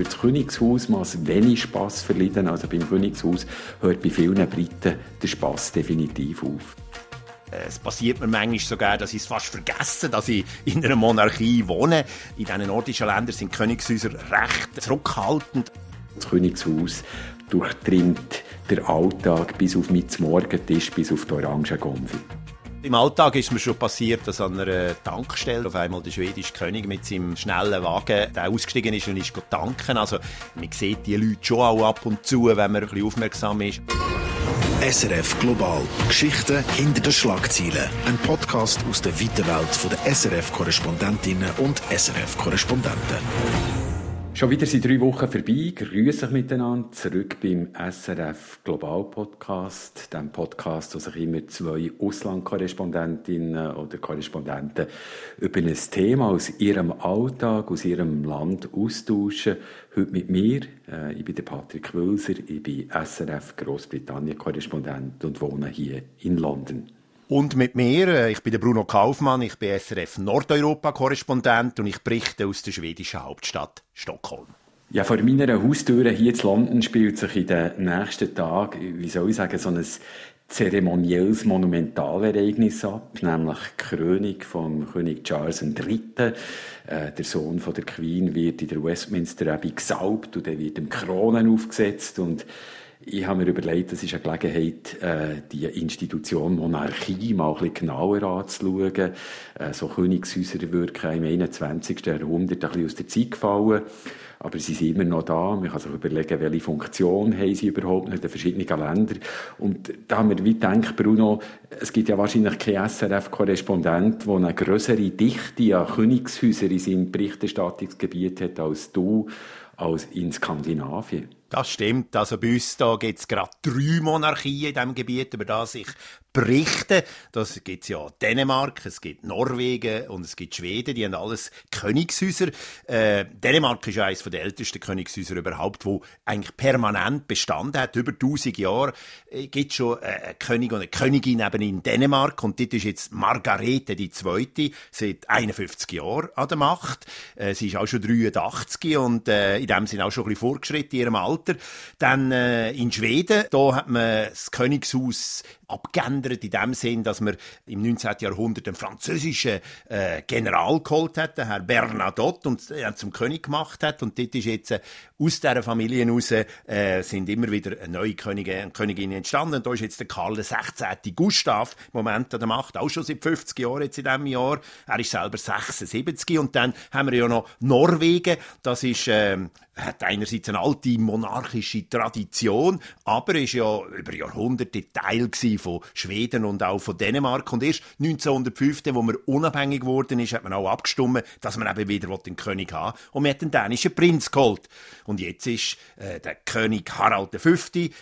über das Königshaus mal wenig Spass verleiden. Also beim Königshaus hört bei vielen Briten der Spass definitiv auf. Es passiert mir manchmal sogar, dass ich es fast vergesse, dass ich in einer Monarchie wohne. In diesen nordischen Ländern sind Königshäuser recht zurückhaltend. Das Königshaus durchdringt der Alltag bis auf mit Morgentisch, bis auf die Orangengonfi. Im Alltag ist mir schon passiert, dass an einer Tankstelle auf einmal der schwedische König mit seinem schnellen Wagen ausgestiegen ist und ist tanken. Also man sieht die Leute schon auch ab und zu, wenn man ein bisschen aufmerksam ist. SRF Global. Geschichten hinter den Schlagzeilen. Ein Podcast aus der weiten Welt der SRF-Korrespondentinnen und SRF-Korrespondenten. Schon wieder sind drei Wochen vorbei. Grüße euch miteinander. Zurück beim SRF Global Podcast. Dem Podcast, wo sich immer zwei Auslandkorrespondentinnen oder Korrespondenten über ein Thema aus ihrem Alltag, aus ihrem Land austauschen. Heute mit mir. Äh, ich bin der Patrick Wülser. Ich bin SRF Großbritannien-Korrespondent und wohne hier in London. Und mit mir, äh, ich bin Bruno Kaufmann, ich bin SRF Nordeuropa-Korrespondent und ich berichte aus der schwedischen Hauptstadt Stockholm. Ja, vor meiner Haustür hier in London spielt sich in den nächsten Tagen, wie soll ich sagen, so ein zeremonielles Monumentalereignis ab, nämlich die Krönung von König Charles III. Äh, der Sohn von der Queen wird in der Westminster Abbey gesaubt und er wird im Kronen aufgesetzt und ich habe mir überlegt, das ist eine Gelegenheit, äh, die Institution Monarchie mal ein bisschen genauer anzuschauen. Äh, so Königshäuser wirken im 21. Jahrhundert ein bisschen aus der Zeit gefallen. Aber sie sind immer noch da. Man kann sich überlegen, welche Funktion haben sie überhaupt in den verschiedenen Ländern. Und da haben wir wie gedacht, Bruno, es gibt ja wahrscheinlich keinen SRF-Korrespondent, der eine größere Dichte an Königshäusern in seinem Berichterstattungsgebiet hat als du, als in Skandinavien. Das stimmt. Also bei uns da gibt es gerade drei Monarchien in diesem Gebiet, über das ich berichte. Das gibt ja Dänemark, es gibt Norwegen und es gibt Schweden. Die haben alles Königshäuser. Äh, Dänemark ist eines der ältesten Königshäuser überhaupt, wo eigentlich permanent bestanden hat. Über 1000 Jahre äh, gibt schon äh, einen König und eine Königin eben in Dänemark. Und dort ist jetzt Margarete die Zweite seit 51 Jahren an der Macht. Äh, sie ist auch schon 83 und äh, in dem sind auch schon ein bisschen fortgeschritten in ihrem Alter. Alter. Dann äh, in Schweden, da hat man das Königshaus abgeändert in dem Sinn, dass man im 19. Jahrhundert einen französischen äh, General geholt hat, den Herr Bernadotte, und er zum König gemacht hat. Und dort ist jetzt äh, aus dieser Familie heraus äh, sind immer wieder neue Könige und Königinnen entstanden. Und da ist jetzt der Karl XVI. Gustav im Moment an der Macht, auch schon seit 50 Jahren jetzt in diesem Jahr. Er ist selber 76 und dann haben wir ja noch Norwegen. Das ist, äh, hat einerseits eine alte monarchische Tradition, aber ist ja über Jahrhunderte Teil von Schweden und auch von Dänemark. Und erst 1905, wo man unabhängig geworden ist, hat man auch abgestimmt, dass man eben wieder den König haben Und man hat den dänischen Prinz geholt. Und jetzt ist äh, der König Harald V.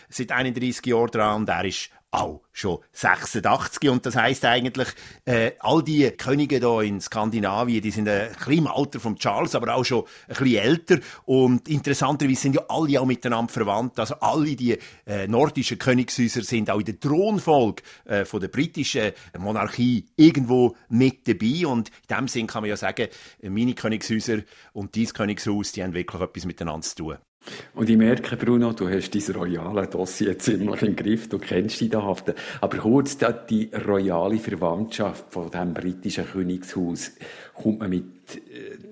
seit 31 Jahren dran und er ist auch schon 86 und das heißt eigentlich äh, all die Könige da in Skandinavien die sind ein bisschen im Alter von Charles aber auch schon ein bisschen älter. Und interessanterweise sind ja alle auch miteinander verwandt. Also alle die äh, nordischen Königshäuser sind auch in der Thronfolge äh, von der britischen Monarchie irgendwo mit dabei. Und in dem Sinn kann man ja sagen meine Königshäuser und dies Königshaus die haben wirklich etwas miteinander zu tun und ich merke, Bruno, du hast dein royale Dossier ziemlich im Griff, du kennst die haften. Aber kurz, die royale Verwandtschaft von dem britischen Königshaus, kommt man mit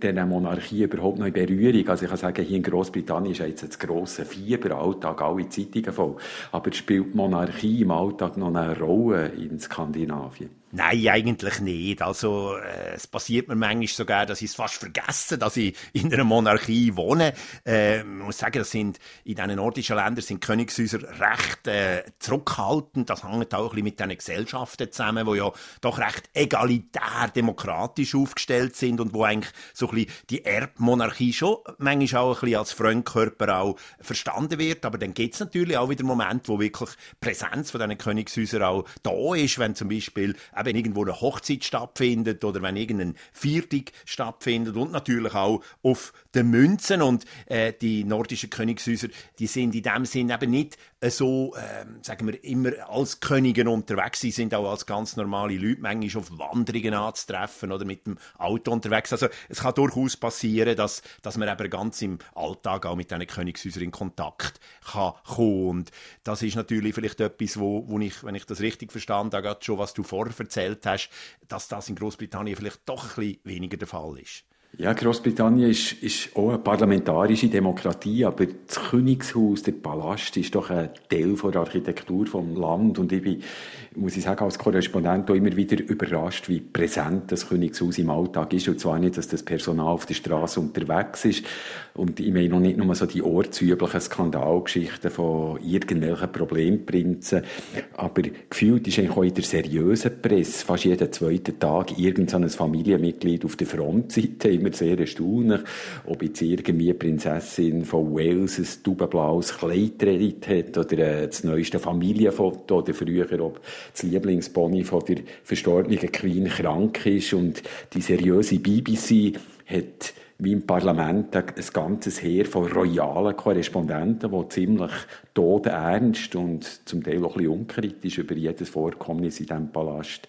dieser Monarchie überhaupt noch in Berührung? Also ich kann sagen, hier in Großbritannien ist jetzt das grosse Fieber, Alltag, alle Zeitungen voll. Aber spielt Monarchie im Alltag noch eine Rolle in Skandinavien? Nein, eigentlich nicht. Also, äh, es passiert mir manchmal sogar, dass ich es fast vergesse, dass ich in einer Monarchie wohne. Äh, man muss sagen, das sind, in diesen nordischen Ländern sind Königshäuser recht äh, zurückhaltend. Das hängt auch ein bisschen mit diesen Gesellschaften zusammen, die ja doch recht egalitär demokratisch aufgestellt sind und wo eigentlich so ein bisschen die Erbmonarchie schon manchmal auch ein bisschen als Fremdkörper auch verstanden wird. Aber dann gibt es natürlich auch wieder Momente, wo wirklich Präsenz von diesen Königshäusern auch da ist, wenn zum Beispiel wenn irgendwo eine Hochzeit stattfindet oder wenn irgendein Viertig stattfindet und natürlich auch auf den Münzen und äh, die nordischen Königshäuser, die sind in dem Sinn eben nicht äh, so, äh, sagen wir, immer als Könige unterwegs. Sie sind auch als ganz normale Leute manchmal auf Wanderungen anzutreffen oder mit dem Auto unterwegs. Also es kann durchaus passieren, dass, dass man eben ganz im Alltag auch mit diesen Königshäusern in Kontakt kann kommen. Und das ist natürlich vielleicht etwas, wo, wo ich, wenn ich das richtig verstanden habe, schon was du vorher erzählt hast, dass das in Großbritannien vielleicht doch ein bisschen weniger der Fall ist. Ja, Großbritannien ist, ist auch eine parlamentarische Demokratie, aber das Königshaus, der Palast, ist doch ein Teil von der Architektur vom Land. Und ich bin, muss ich sagen, als Korrespondent auch immer wieder überrascht, wie präsent das Königshaus im Alltag ist. Und zwar nicht, dass das Personal auf der Straße unterwegs ist. Und ich meine noch nicht nur so die ortsüblichen Skandalgeschichten von irgendwelchen Problemprinzen, aber gefühlt ist eigentlich auch in der seriösen Presse fast jeden zweiten Tag irgendein Familienmitglied auf der Frontseite immer sehr erstaunlich, ob jetzt irgendwie Prinzessin von Wales ein taubenblaues Kleid hat oder äh, das neueste Familienfoto oder früher, ob das Lieblingspony von der verstorbenen Queen krank ist. Und die seriöse BBC hat wie im Parlament ein ganzes Heer von royalen Korrespondenten, die ziemlich todernst und zum Teil auch ein bisschen unkritisch über jedes Vorkommnis in diesem Palast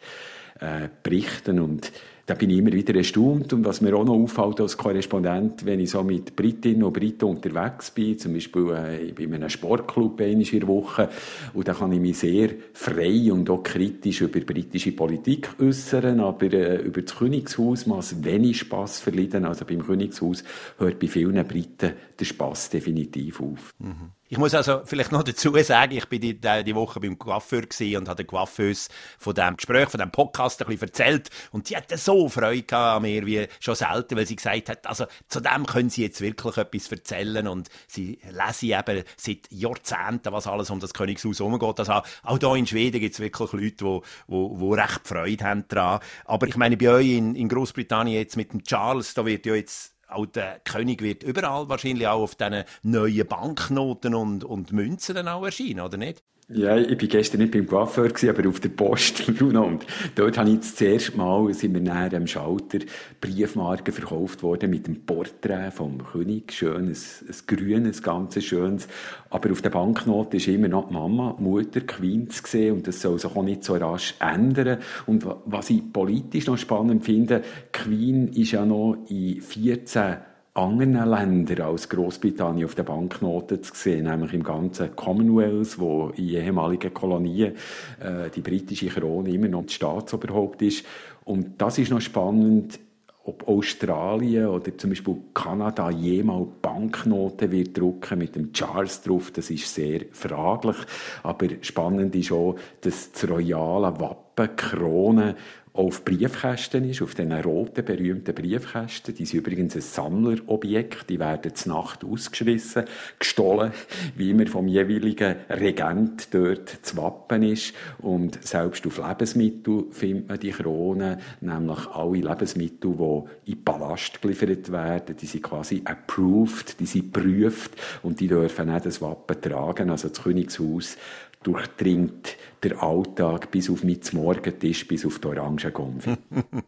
äh, berichten. Und da bin ich immer wieder erstaunt. Und was mir auch noch auffällt als Korrespondent, wenn ich so mit Britinnen und Briten unterwegs bin, zum Beispiel äh, in einem Sportclub in der Woche, und da kann ich mich sehr frei und auch kritisch über britische Politik äußern, aber äh, über das Königshaus muss wenig Spass verleiden. Also beim Königshaus hört bei vielen Briten der Spass definitiv auf. Mhm. Ich muss also vielleicht noch dazu sagen, ich bin die, die Woche beim Coiffeur und habe der Coiffeuse von dem Gespräch, von dem Podcast ein bisschen erzählt und die hatte so Freude an mir wie schon selten, weil sie gesagt hat, also zu dem können sie jetzt wirklich etwas erzählen und sie lesen eben seit Jahrzehnten, was alles um das Königshaus herumgeht. Also auch hier in Schweden gibt es wirklich Leute, die, die, die recht Freude haben daran. Aber ich meine, bei euch in, in Großbritannien jetzt mit dem Charles, da wird ja jetzt auch der König wird überall wahrscheinlich auch auf diesen neuen Banknoten und, und Münzen dann auch erscheinen, oder nicht? Ja, ich war gestern nicht beim Coiffeur, aber auf der Post, Bruno. Und dort habe ich das erste Mal, sind wir näher am Schalter, Briefmarken verkauft worden mit dem Porträt vom König. Schön, ein, grünes, ganz schönes. Aber auf der Banknote ist immer noch die Mama, die Mutter, Queen zu sehen. Und das soll sich auch nicht so rasch ändern. Und was ich politisch noch spannend finde, Queen ist ja noch in 14 anderen Ländern als Großbritannien auf den Banknoten zu sehen, nämlich im ganzen Commonwealth, wo in ehemaligen Kolonien äh, die britische Krone immer noch das Staatsoberhaupt ist. Und das ist noch spannend, ob Australien oder zum Beispiel Kanada jemals Banknoten wird drucken mit dem Charles drauf, das ist sehr fraglich. Aber spannend ist auch, dass das royale Wappen, Krone auf Briefkästen ist, auf diesen roten, berühmten Briefkästen. Die sind übrigens ein Sammlerobjekt. Die werden zur Nacht ausgeschrissen, gestohlen, wie immer vom jeweiligen Regent dort zu Wappen ist. Und selbst auf Lebensmittel findet man die Kronen, nämlich alle Lebensmittel, die in Palast geliefert werden, die sind quasi approved, die sind geprüft und die dürfen auch das Wappen tragen. Also das Königshaus durchdringt der Alltag bis auf mit Morgentisch, bis auf die Orangengonfe.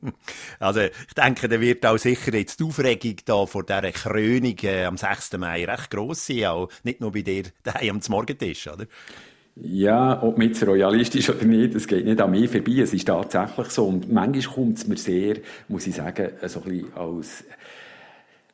also ich denke, da wird auch sicher jetzt die Aufregung da vor dieser Krönung äh, am 6. Mai recht gross sein, auch nicht nur bei dir daheim am Morgentisch, oder? Ja, ob man jetzt royalistisch oder nicht, das geht nicht an mir vorbei. Es ist tatsächlich so. Und manchmal kommt es mir sehr, muss ich sagen, so ein bisschen als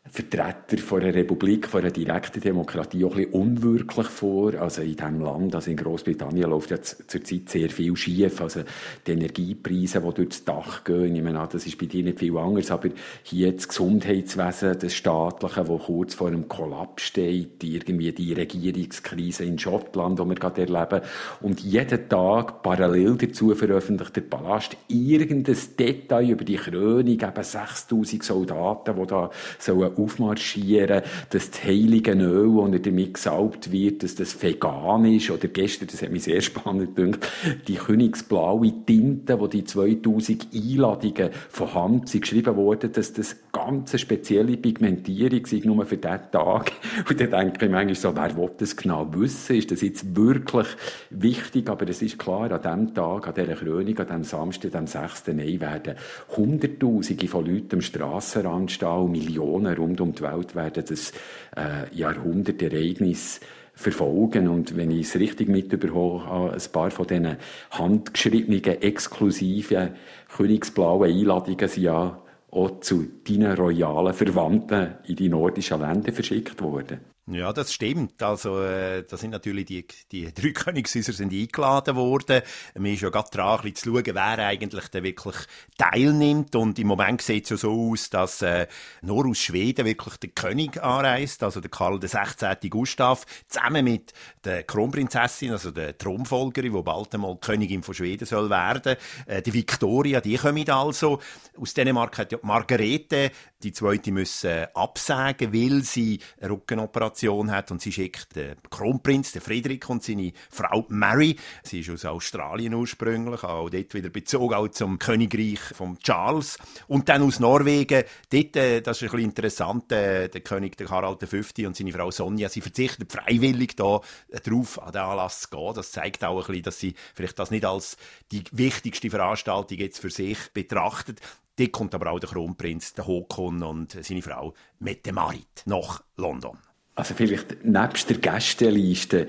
Vertreter von einer Republik, von einer direkten Demokratie auch ein bisschen unwirklich vor. Also in diesem Land, also in Großbritannien läuft ja zurzeit sehr viel schief. Also die Energiepreise, die durchs Dach gehen, ich meine, das ist bei dir nicht viel anders, aber hier das Gesundheitswesen, das Staatliche, das kurz vor einem Kollaps steht, irgendwie die Regierungskrise in Schottland, die wir gerade erleben. Und jeden Tag parallel dazu veröffentlicht der Palast irgendein Detail über die Krönung, eben 6000 Soldaten, die da sollen aufmarschieren, dass das heilige Öl, das damit gesalbt wird, dass das vegan ist. Oder gestern, das hat mich sehr spannend gedacht, die königsblaue Tinte, wo die 2000 Einladungen von Hand sind geschrieben wurden, dass das ganz spezielle Pigmentierung sei, nur für diesen Tag. Und dann denke ich manchmal so, wer will das genau wissen? Ist das jetzt wirklich wichtig? Aber es ist klar, an diesem Tag, an dieser Krönung, an diesem Samstag, am 6. Mai, werden Hunderttausende von Leuten am Strassenrand stehen und Millionen rund um die Welt werden das äh, Jahrhundertereignis verfolgen. Und wenn ich es richtig mitbekommen habe, ein paar von diesen handgeschriebenen, exklusiven, königsblauen Einladungen sind ja auch zu deinen royalen Verwandten in die nordischen Länder verschickt worden. Ja, das stimmt. Also, äh, da sind natürlich die, die drei Königshäuser sind eingeladen worden. Mir ist ja gerade dran, ein zu schauen, wer eigentlich da wirklich teilnimmt. Und im Moment sieht es ja so aus, dass äh, nur aus Schweden wirklich der König anreist, also der Karl XVI. Gustav, zusammen mit der Kronprinzessin, also der Thronfolgerin, die bald einmal Königin von Schweden soll werden. Äh, die Victoria, die kommen also. Aus Dänemark hat ja Margarete, die zweite, müssen absagen, weil sie eine Rückenoperation Generation hat und sie schickt den Kronprinz, den Friedrich und seine Frau Mary. Sie ist aus Australien ursprünglich, auch dort wieder bezogen auch zum Königreich von Charles. Und dann aus Norwegen, dort, äh, das ist ein bisschen interessant, äh, der König der Harald V und seine Frau Sonja, sie verzichten freiwillig da drauf, an den Anlass zu gehen. Das zeigt auch ein bisschen, dass sie vielleicht das nicht als die wichtigste Veranstaltung jetzt für sich betrachtet. Dort kommt aber auch der Kronprinz, der Håkon und seine Frau Mette Marit nach London. Also vielleicht nebst der Gästeliste,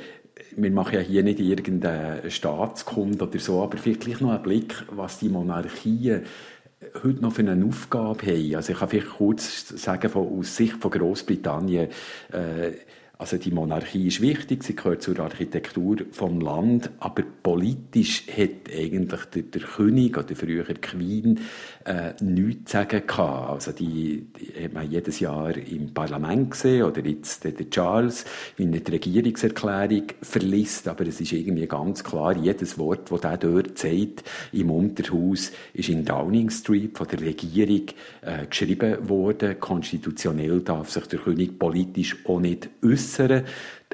wir machen ja hier nicht irgendeinen Staatskund oder so, aber vielleicht noch einen Blick, was die Monarchien heute noch für eine Aufgabe haben. Also ich kann vielleicht kurz sagen, von, aus Sicht von Großbritannien, äh, also die Monarchie ist wichtig, sie gehört zur Architektur vom Land, aber politisch hat eigentlich der, der König oder früher Queen äh, nichts zu sagen gehabt. Also die, die hat man jedes Jahr im Parlament gesehen oder jetzt der Charles, wie eine Regierungserklärung verliest, aber es ist irgendwie ganz klar, jedes Wort, das der dort sagt im Unterhaus, ist in Downing Street von der Regierung äh, geschrieben worden. Konstitutionell darf sich der König politisch auch nicht äußern äußern,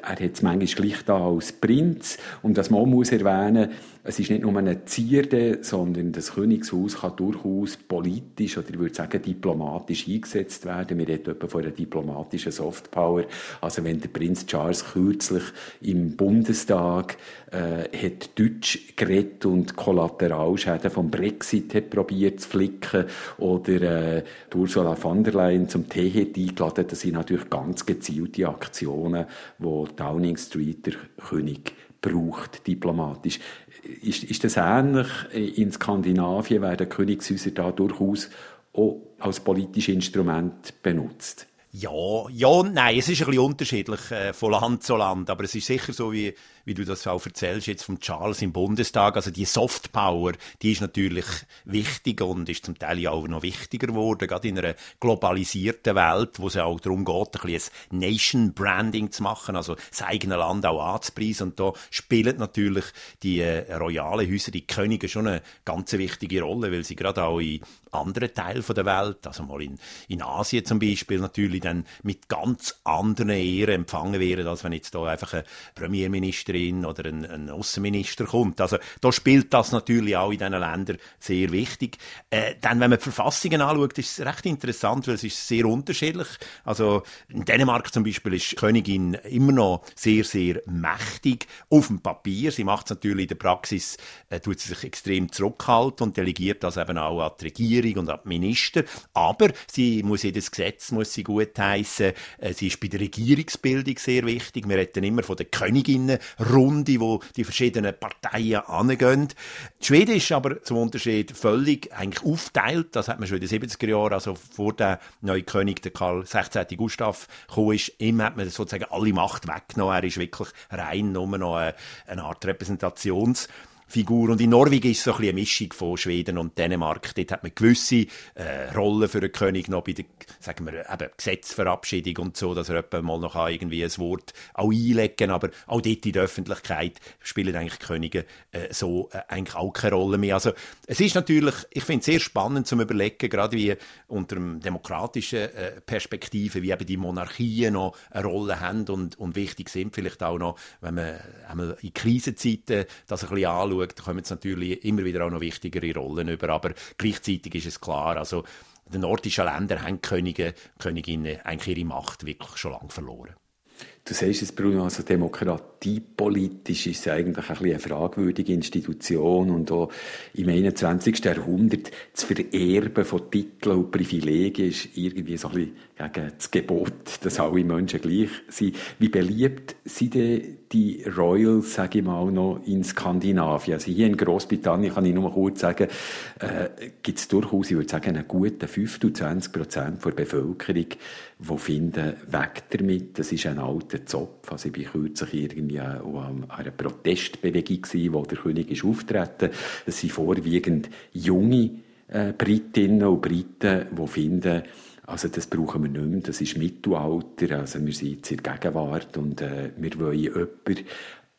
er hat es manchmal gleich da als Prinz. Und das man muss erwähnen, es ist nicht nur eine Zierde, sondern das Königshaus kann durchaus politisch oder ich würde sagen diplomatisch eingesetzt werden. Wir reden etwa von einer diplomatischen Softpower. Also wenn der Prinz Charles kürzlich im Bundestag äh, hat Deutsch geredet und Kollateralschäden vom Brexit hat probiert zu flicken oder äh, Ursula von der Leyen zum Tee hat eingeladen, das sind natürlich ganz gezielte Aktionen, Downing Street der König braucht, diplomatisch. Ist, ist das ähnlich? In Skandinavien werden Königshäuser da durchaus auch als politisches Instrument benutzt. Ja, ja, nein, es ist ein bisschen unterschiedlich äh, von Land zu Land, aber es ist sicher so, wie, wie du das auch erzählst, jetzt vom Charles im Bundestag, also die Softpower, die ist natürlich wichtig und ist zum Teil ja auch noch wichtiger geworden, gerade in einer globalisierten Welt, wo es ja auch darum geht, ein bisschen ein Nation-Branding zu machen, also das eigene Land auch anzupreisen. Und da spielen natürlich die äh, royalen Häuser, die Könige schon eine ganz wichtige Rolle, weil sie gerade auch in anderen Teilen der Welt, also mal in, in Asien zum Beispiel, natürlich dann mit ganz anderen Ehren empfangen werden, als wenn jetzt da einfach ein Premierministerin oder ein, ein Außenminister kommt. Also da spielt das natürlich auch in diesen Ländern sehr wichtig. Äh, dann, wenn man die Verfassungen anschaut, ist es recht interessant, weil es ist sehr unterschiedlich. Also in Dänemark zum Beispiel ist Königin immer noch sehr, sehr mächtig auf dem Papier. Sie macht es natürlich in der Praxis, äh, tut sie sich extrem zurückhalten und delegiert das eben auch an die Regierung und an Minister. Aber sie muss jedes Gesetz muss sie gut heißen. Äh, sie ist bei der Regierungsbildung sehr wichtig. Wir reden immer von der Königinnenrunde, wo die verschiedenen Parteien angehen. Die Schweden ist aber zum Unterschied völlig eigentlich aufteilt. Das hat man schon in den 70er Jahren, also vor der neuen König, der Karl XVI. Gustav, gekommen ist. Ihm hat man sozusagen alle Macht weggenommen. Er ist wirklich rein nur noch eine Art Repräsentations- Figur. Und in Norwegen ist es so ein eine Mischung von Schweden und Dänemark. Dort hat man gewisse äh, Rollen für den König noch bei der, sagen wir, eben Gesetzverabschiedung und so, dass er mal noch irgendwie ein Wort auch einlegen kann. Aber auch dort in der Öffentlichkeit spielen eigentlich Könige äh, so äh, eigentlich auch keine Rolle mehr. Also es ist natürlich, ich finde es sehr spannend zum Überlegen, gerade wie unter einem demokratischen äh, Perspektive, wie eben die Monarchien noch eine Rolle haben und, und wichtig sind. Vielleicht auch noch, wenn man einmal in Krisenzeiten das ein bisschen anschaut, anschaut, kommen jetzt natürlich immer wieder auch noch wichtigere Rollen über. Aber gleichzeitig ist es klar, also den nordischen Ländern haben Könige, Königinnen eigentlich ihre Macht wirklich schon lange verloren. Du sagst es, Bruno, also demokratiepolitisch ist es eigentlich ein eine fragwürdige Institution und auch im 21. Jahrhundert das Vererben von Titeln und Privilegien ist irgendwie so ein bisschen gegen das Gebot, dass alle Menschen gleich sind. Wie beliebt sind denn die Royals, sage ich mal, noch in Skandinavien? Also hier in Großbritannien kann ich nur kurz sagen, äh, gibt es durchaus, ich würde sagen, einen guten 25 Prozent der Bevölkerung, die finden, weg damit, das ist ein alter Zopf. Also ich war kürzlich irgendwie an einer Protestbewegung, gewesen, wo der König ist auftreten. Es sind vorwiegend junge äh, Britinnen und Briten, die finden, also das brauchen wir nicht mehr, das ist Mittelalter, also wir sind jetzt in der Gegenwart und äh, wir wollen jemanden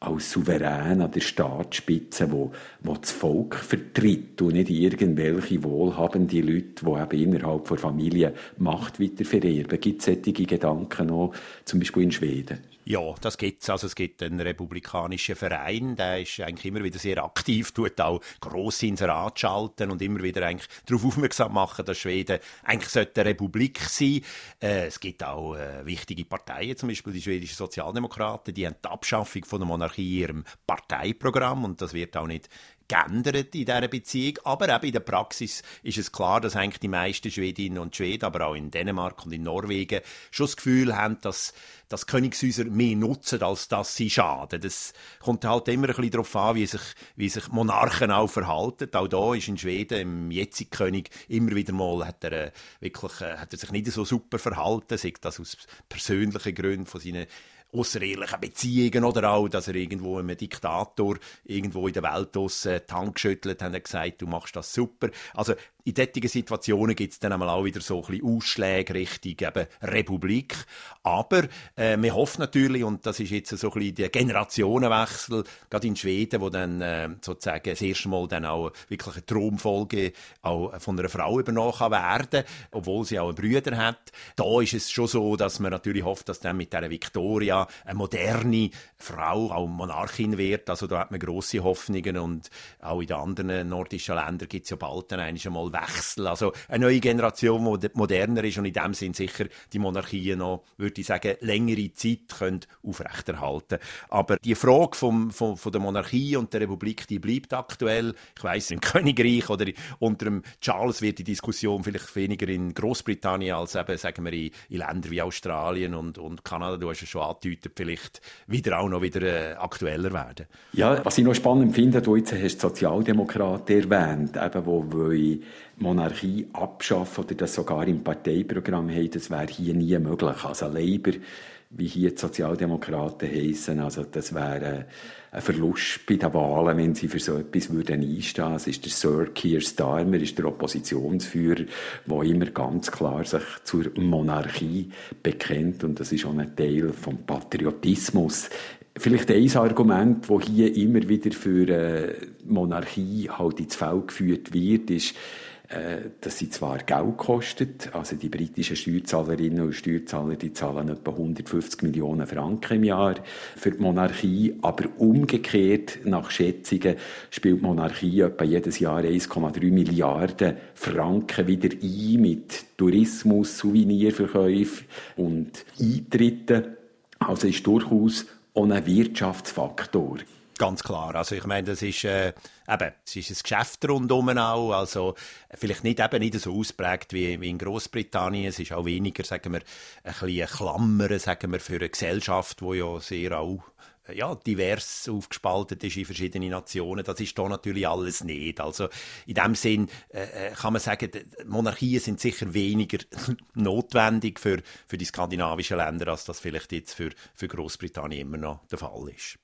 als Souverän an der Staatsspitze, wo, wo das Volk vertritt und nicht irgendwelche wohlhabende Leute, die eben innerhalb der Familie Macht weitervererben. Gibt es solche Gedanken noch, zum Beispiel in Schweden? Ja, das gibt's. Also es gibt einen republikanischen Verein, der ist eigentlich immer wieder sehr aktiv, tut auch grosse Inserate schalten und immer wieder eigentlich darauf aufmerksam machen, dass Schweden eigentlich eine Republik sein äh, Es gibt auch äh, wichtige Parteien, zum Beispiel die schwedischen Sozialdemokraten, die haben die Abschaffung von der Monarchie in ihrem Parteiprogramm und das wird auch nicht geändert in dieser Beziehung. Aber eben in der Praxis ist es klar, dass eigentlich die meisten Schwedinnen und Schweden, aber auch in Dänemark und in Norwegen, schon das Gefühl haben, dass, dass Königshäuser mehr nutzen, als dass sie schaden. Das kommt halt immer ein bisschen darauf an, wie sich, wie sich Monarchen auch verhalten. Auch da ist in Schweden im jetzigen König immer wieder mal, hat er, äh, wirklich, äh, hat er sich nicht so super verhalten, sei das aus persönlichen Gründen von seinen außerehelichen Beziehungen oder auch, dass er irgendwo einem Diktator irgendwo in der Welt aus die Hand geschüttelt hat und gesagt, du machst das super. Also in solchen Situationen gibt es dann auch wieder so ein bisschen Ausschläge Richtung eben Republik. Aber äh, wir hoffen natürlich, und das ist jetzt so ein bisschen der Generationenwechsel, gerade in Schweden, wo dann äh, sozusagen das erste Mal dann auch wirklich eine Thronfolge auch von einer Frau übernommen kann werden, obwohl sie auch einen Brüder hat. Da ist es schon so, dass man natürlich hofft, dass dann mit der Victoria eine moderne Frau, auch Monarchin wird. Also da hat man grosse Hoffnungen und auch in den anderen nordischen Ländern gibt es ja bald dann einmal Wechsel. Also eine neue Generation, die moderner ist und in dem Sinn sicher die Monarchie noch, würde ich sagen, längere Zeit können aufrechterhalten Aber die Frage vom, vom, von der Monarchie und der Republik, die bleibt aktuell. Ich weiß im Königreich oder unter dem Charles wird die Diskussion vielleicht weniger in Großbritannien als eben, sagen wir, in, in Ländern wie Australien und, und Kanada, du hast es schon angedeutet, vielleicht wieder auch noch wieder äh, aktueller werden. Ja, was ich noch spannend finde, du jetzt hast Sozialdemokraten erwähnt, eben, wo wollen Monarchie abschaffen oder das sogar im Parteiprogramm haben, das wäre hier nie möglich. Also Labour, wie hier die Sozialdemokraten heissen, also das wäre ein Verlust bei den Wahlen, wenn sie für so etwas würden einstehen. Es ist der Sir Keir Starmer, ist der Oppositionsführer, der immer ganz klar sich zur Monarchie bekennt und das ist auch ein Teil vom Patriotismus. Vielleicht ein Argument, das hier immer wieder für äh, Monarchie halt ins Feld geführt wird, ist, äh, dass sie zwar Geld kostet, also die britischen Steuerzahlerinnen und Steuerzahler, die zahlen etwa 150 Millionen Franken im Jahr für die Monarchie, aber umgekehrt, nach Schätzungen, spielt die Monarchie etwa jedes Jahr 1,3 Milliarden Franken wieder ein mit Tourismus, Souvenirverkäufen und Eintritten. Also ist durchaus auch ein Wirtschaftsfaktor. Ganz klar. Also ich meine, das ist, äh, eben, es ist ein Geschäft rundum auch. Also vielleicht nicht, eben nicht so ausprägt wie, wie in Großbritannien. Es ist auch weniger, sagen wir, ein bisschen Klammer, sagen wir, für eine Gesellschaft, die ja sehr auch ja, divers aufgespaltet ist in verschiedene Nationen. Das ist da natürlich alles nicht. Also in dem Sinn äh, äh kann man sagen, Monarchien sind sicher weniger notwendig für, für die skandinavischen Länder, als das vielleicht jetzt für, für Großbritannien immer noch der Fall ist.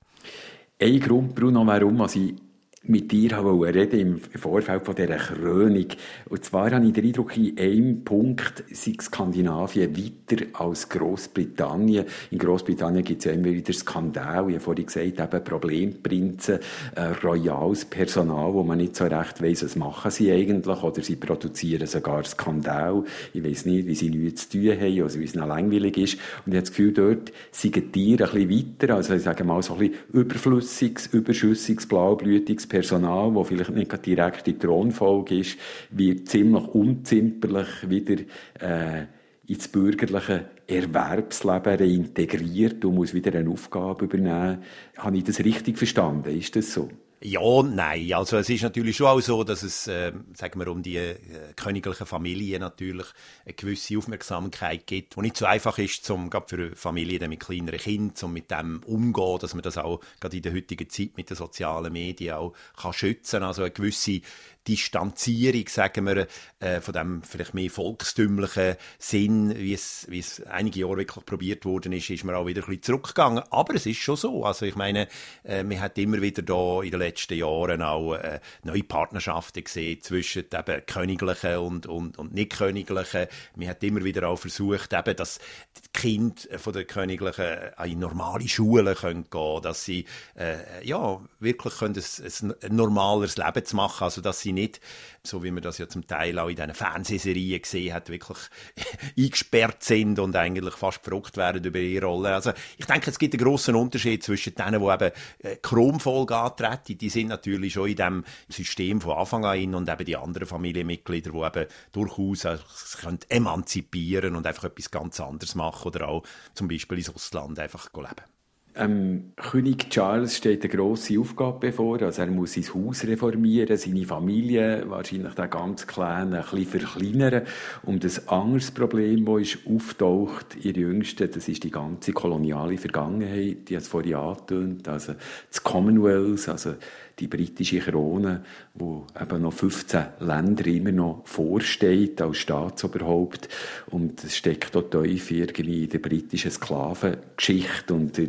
Ein Grund, Bruno, warum ich mit dir reden im Vorfeld von dieser Krönung. Und zwar habe ich den Eindruck, in einem Punkt sei Skandinavien weiter als Großbritannien. In Großbritannien gibt es ja immer wieder Skandale. Ich habe vorhin gesagt, eben Problemprinzen, äh, royales Personal, wo man nicht so recht weiss, was machen sie eigentlich, oder sie produzieren sogar Skandal. Ich weiß nicht, wie sie nichts zu tun haben, oder wie es noch langweilig ist. Und ich habe das Gefühl, dort sind die ein bisschen weiter, also ich sage mal so ein bisschen überflüssiges, überschüssiges, blaublütiges Personal, das vielleicht nicht direkt in Thronfolge ist, wird ziemlich unzimperlich wieder äh, ins bürgerliche Erwerbsleben reintegriert und muss wieder eine Aufgabe übernehmen. Habe ich das richtig verstanden? Ist das so? Ja, nein. Also es ist natürlich schon auch so, dass es, äh, sagen wir, um die äh, königlichen Familien natürlich eine gewisse Aufmerksamkeit gibt, die nicht so einfach ist, zum, gerade für Familien mit kleineren Kindern, um mit dem umzugehen, dass man das auch gerade in der heutigen Zeit mit den sozialen Medien auch kann schützen. Also eine gewisse Distanzierung, sagen wir, äh, von dem vielleicht mehr volkstümlichen Sinn, wie es, wie es einige Jahre wirklich probiert worden ist, ist man auch wieder ein bisschen zurückgegangen. Aber es ist schon so. Also ich meine, äh, man hat immer wieder da in den letzten Jahren auch äh, neue Partnerschaften gesehen zwischen eben Königlichen und, und, und nicht Königlichen. Man hat immer wieder auch versucht, eben, dass die Kinder von den Königlichen in normale Schulen können gehen, dass sie äh, ja wirklich können ein, ein normaleres Leben zu machen, also dass sie nicht, so wie man das ja zum Teil auch in diesen Fernsehserien gesehen hat, wirklich eingesperrt sind und eigentlich fast verrückt werden über ihre Rolle. Also ich denke, es gibt einen grossen Unterschied zwischen denen, die eben äh, Chromfolge antreten, die sind natürlich schon in diesem System von Anfang an und eben die anderen Familienmitglieder, die eben durchaus sich emanzipieren und einfach etwas ganz anderes machen oder auch zum Beispiel ins Ausland einfach leben. Ähm, König Charles steht eine grosse Aufgabe bevor. Also er muss sein Haus reformieren, seine Familie, wahrscheinlich den ganz Kleinen, ein bisschen verkleinern. Und ein anderes Problem, das ist auftaucht, ihr Jüngsten, das ist die ganze koloniale Vergangenheit, die es vorhin angetönt. Also das Commonwealth, also die britische Krone, wo eben noch 15 Länder immer noch vorsteht als Staatsoberhaupt. Und es steckt dort tief irgendwie in der britischen Sklavengeschichte. Und der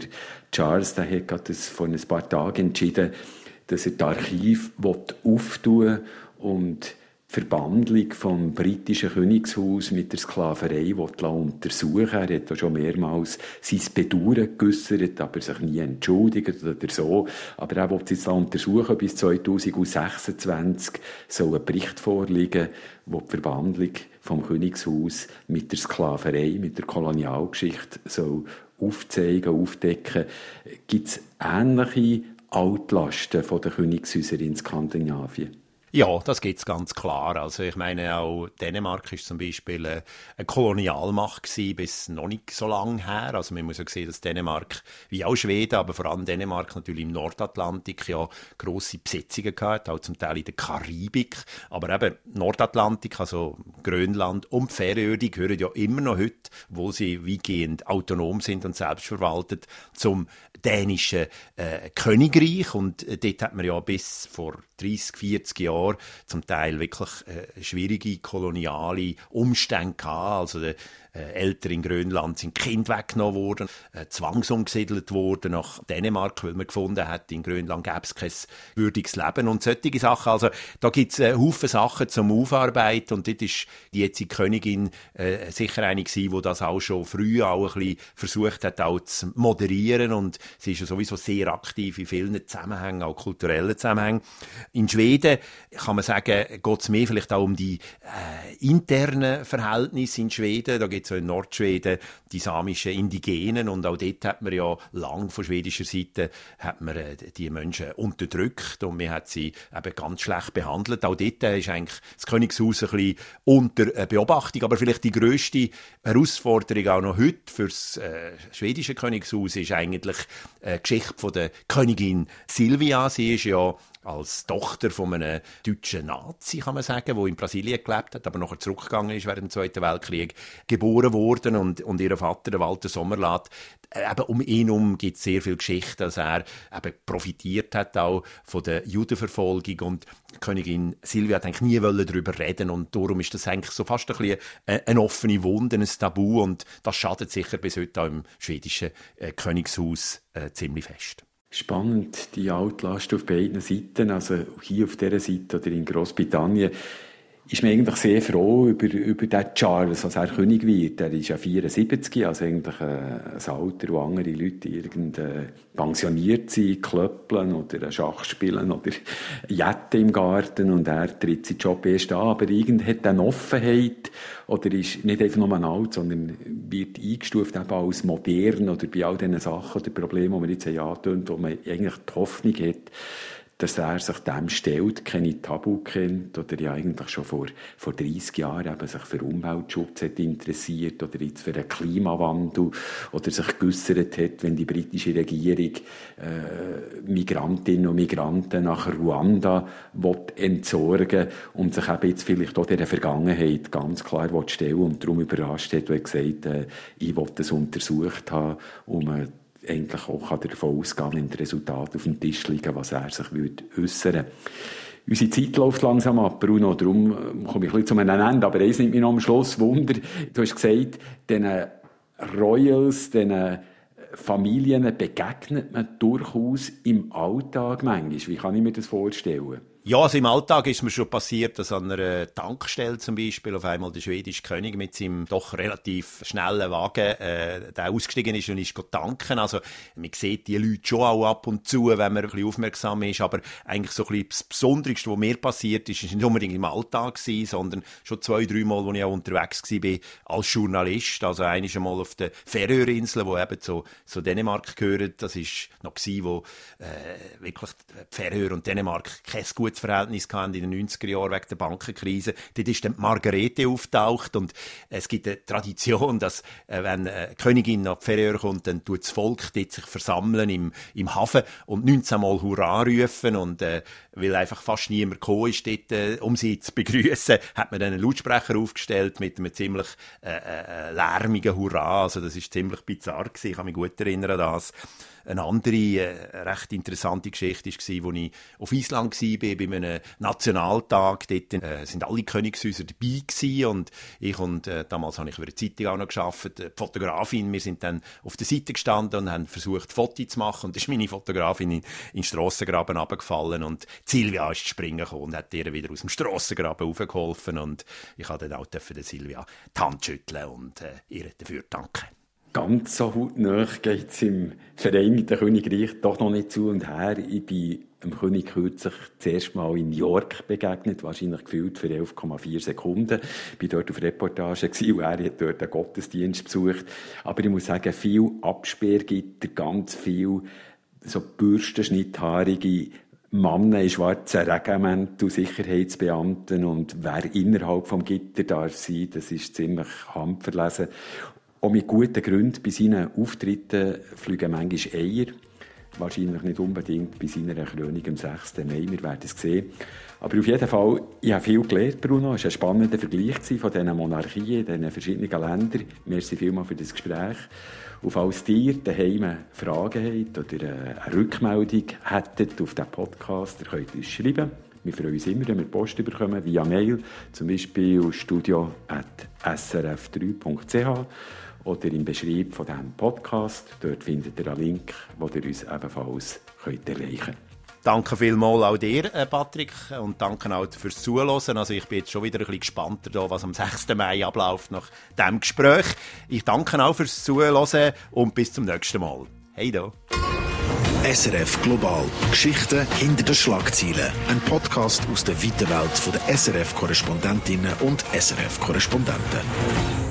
Charles, der hat gerade vor ein paar Tagen entschieden, dass er das Archiv auftun will und Verbandlung vom britischen Königshaus mit der Sklaverei untersuchen Er hat schon mehrmals sein Bedauern geäussert, aber sich nie entschuldigt oder so. Aber er will es jetzt untersuchen. Bis 2026 soll ein Bericht vorliegen, wo die Verbandlung vom Königshaus mit der Sklaverei, mit der Kolonialgeschichte soll aufzeigen, aufdecken. Gibt es ähnliche Altlasten von den Königshäusern in Skandinavien? Ja, das gibt's ganz klar. Also ich meine auch Dänemark ist zum Beispiel eine, eine Kolonialmacht gewesen, bis noch nicht so lange her. Also man muss ja sehen, dass Dänemark wie auch Schweden, aber vor allem Dänemark natürlich im Nordatlantik ja große Besetzungen gehabt, auch zum Teil in der Karibik. Aber eben Nordatlantik, also Grönland und Färöer, die gehören ja immer noch heute, wo sie weitgehend autonom sind und selbstverwaltet, zum dänischen äh, Königreich. Und äh, dort hat man ja bis vor 30, 40 Jahren zum Teil wirklich äh, schwierige koloniale Umstände gehabt. Also der, Eltern in Grönland sind Kind weggenommen worden, äh, zwangsumgesiedelt worden nach Dänemark, weil man gefunden hat, in Grönland gäbe es kein würdiges Leben und solche Sachen. Also da gibt es äh, Haufen Sachen zum Aufarbeiten und dort ist die jetzige Königin äh, sicher eine gewesen, die das auch schon früh auch ein bisschen versucht hat, auch zu moderieren und sie ist ja sowieso sehr aktiv in vielen Zusammenhängen, auch kulturellen Zusammenhängen. In Schweden kann man sagen, geht es mehr vielleicht auch um die äh, internen Verhältnisse in Schweden. Da gibt es in Nordschweden die samischen Indigenen. Und auch dort hat man ja lang von schwedischer Seite hat man äh, die Menschen unterdrückt. Und man hat sie eben ganz schlecht behandelt. Auch dort ist eigentlich das Königshaus ein bisschen unter äh, Beobachtung, aber vielleicht die grösste Herausforderung auch noch heute für das äh, schwedische Königshaus ist eigentlich äh, Geschichte von der Königin Silvia. Sie ist ja als Tochter von einem deutschen Nazi, kann man sagen, der in Brasilien gelebt hat, aber nachher zurückgegangen ist während dem Zweiten Weltkrieg, geboren worden und, und ihr Vater, Walter Sommerlath, äh, eben um ihn herum gibt es sehr viel Geschichten, dass er eben profitiert hat auch von der Judenverfolgung und Königin Silvia hat eigentlich nie darüber reden und darum ist das eigentlich so fast ein bisschen eine, eine offene Wunde, ein Tabu und das schadet sicher bis heute auch im schwedischen äh, Königshaus äh, ziemlich fest. Spannend, die Altlast auf beiden Seiten, also hier auf dieser Seite oder in Großbritannien ist man eigentlich sehr froh über, über den Charles, als er König wird. Er ist ja 74, also eigentlich äh, ein Alter, wo andere Leute irgend äh, pensioniert sind, klöppeln oder Schach spielen oder jetten im Garten und er tritt seinen Job erst an. Aber irgend hat eine Offenheit oder ist nicht einfach nur ein alt, sondern wird eingestuft eben als modern oder bei all diesen Sachen oder Problemen, die man jetzt antönt, wo man eigentlich die Hoffnung hat, dass er sich dem stellt, keine Tabu kennt oder ja eigentlich schon vor, vor 30 Jahren eben sich für Umweltschutz hat interessiert oder jetzt für den Klimawandel oder sich geäussert hat, wenn die britische Regierung äh, Migrantinnen und Migranten nach Ruanda entsorgen und sich eben jetzt vielleicht auch der Vergangenheit ganz klar stellen und darum überrascht hat, weil er gesagt äh, ich will das untersucht haben, um äh, eigentlich auch davon ausgehen, wenn das Resultat auf dem Tisch liegen, was er sich würde Unsere Zeit läuft langsam ab, Bruno, darum äh, komme ich ein bisschen zu einem Ende, aber eins nimmt mich noch am Schluss Wunder. Du hast gesagt, diesen Royals, diesen Familien begegnet man durchaus im Alltag manchmal. Wie kann ich mir das vorstellen? Ja, also im Alltag ist mir schon passiert, dass an einer Tankstelle zum Beispiel auf einmal der schwedische König mit seinem doch relativ schnellen Wagen äh, der ausgestiegen ist und ist tanken. Also man sieht die Leute schon auch ab und zu, wenn man ein bisschen aufmerksam ist, aber eigentlich so ein bisschen das Besonderste, was mir passiert ist, ist nicht unbedingt im Alltag gewesen, sondern schon zwei, drei Mal, als ich auch unterwegs war als Journalist, also einiges Mal auf der Färöerinseln, wo eben zu, zu Dänemark gehören. Das ist noch gewesen, wo äh, wirklich Färöer und Dänemark kein gutes gutes Verhältnis in den 90er Jahren wegen der Bankenkrise. Dort ist dann Margarete auftaucht und es gibt eine Tradition, dass äh, wenn eine Königin nach Färöer kommt, dann tut das Volk dort sich versammeln im, im Hafen und 19 Mal Hurra rufen und äh, weil einfach fast niemand gekommen ist dort, äh, um sie zu begrüßen, hat man dann einen Lautsprecher aufgestellt mit einem ziemlich äh, äh, äh lärmigen Hurra. Also das ist ziemlich bizarr gewesen. Ich kann mich gut erinnern an das. Eine andere äh, recht interessante Geschichte war, als ich auf Island war, bei einem Nationaltag. Dort äh, sind alle Königshäuser dabei gewesen und ich und äh, damals habe ich für eine Zeitung auch noch geschafft. Die Fotografin, wir sind dann auf der Seite gestanden und haben versucht, Fotos zu machen und da ist meine Fotografin in, den Strassengraben runtergefallen und Silvia ist springen gekommen und hat ihr wieder aus dem Strassengraben raufgeholfen und ich habe dann auch der Silvia die Hand schütteln und äh, ihr dafür danken. Ganz so hautnah geht es im Vereinigten Königreich doch noch nicht zu und her. Ich bin dem König kürzlich zuerst mal in York begegnet, wahrscheinlich gefühlt für 11,4 Sekunden. Ich war dort auf Reportage und er hat dort einen Gottesdienst besucht. Aber ich muss sagen, viel Absperrgitter, ganz viel so bürstenschnitthaarige Männer in schwarzen Regimental, Sicherheitsbeamten und wer innerhalb vom Gitter darf sein, das ist ziemlich handverlesen. Auch mit guten Gründen. Bei seinen Auftritten fliegen manchmal Eier. Wahrscheinlich nicht unbedingt bei seiner Krönung am 6. Mai. Wir werden es sehen. Aber auf jeden Fall, ich habe viel gelernt, Bruno. Es war ein spannender Vergleich von diesen Monarchien, diesen verschiedenen Ländern. Merci vielmals für das Gespräch. Und falls ihr daheim Fragen habt oder eine Rückmeldung hättet auf diesen Podcast, ihr könnt uns schreiben. Wir freuen uns immer, wenn wir Post bekommen, via Mail, zum Beispiel studio.srf3.ch oder im Beschreib von diesem Podcast. Dort findet ihr einen Link, wo ihr uns ebenfalls könnt erreichen könnt. Danke vielmals auch dir, äh, Patrick, und danke auch fürs Zuhören. Also ich bin jetzt schon wieder ein bisschen gespannter, was am 6. Mai abläuft nach diesem Gespräch. Ich danke auch fürs Zuhören und bis zum nächsten Mal. Hey da. SRF Global. Geschichten hinter den Schlagzeilen. Ein Podcast aus der weiten Welt der SRF-Korrespondentinnen und SRF-Korrespondenten.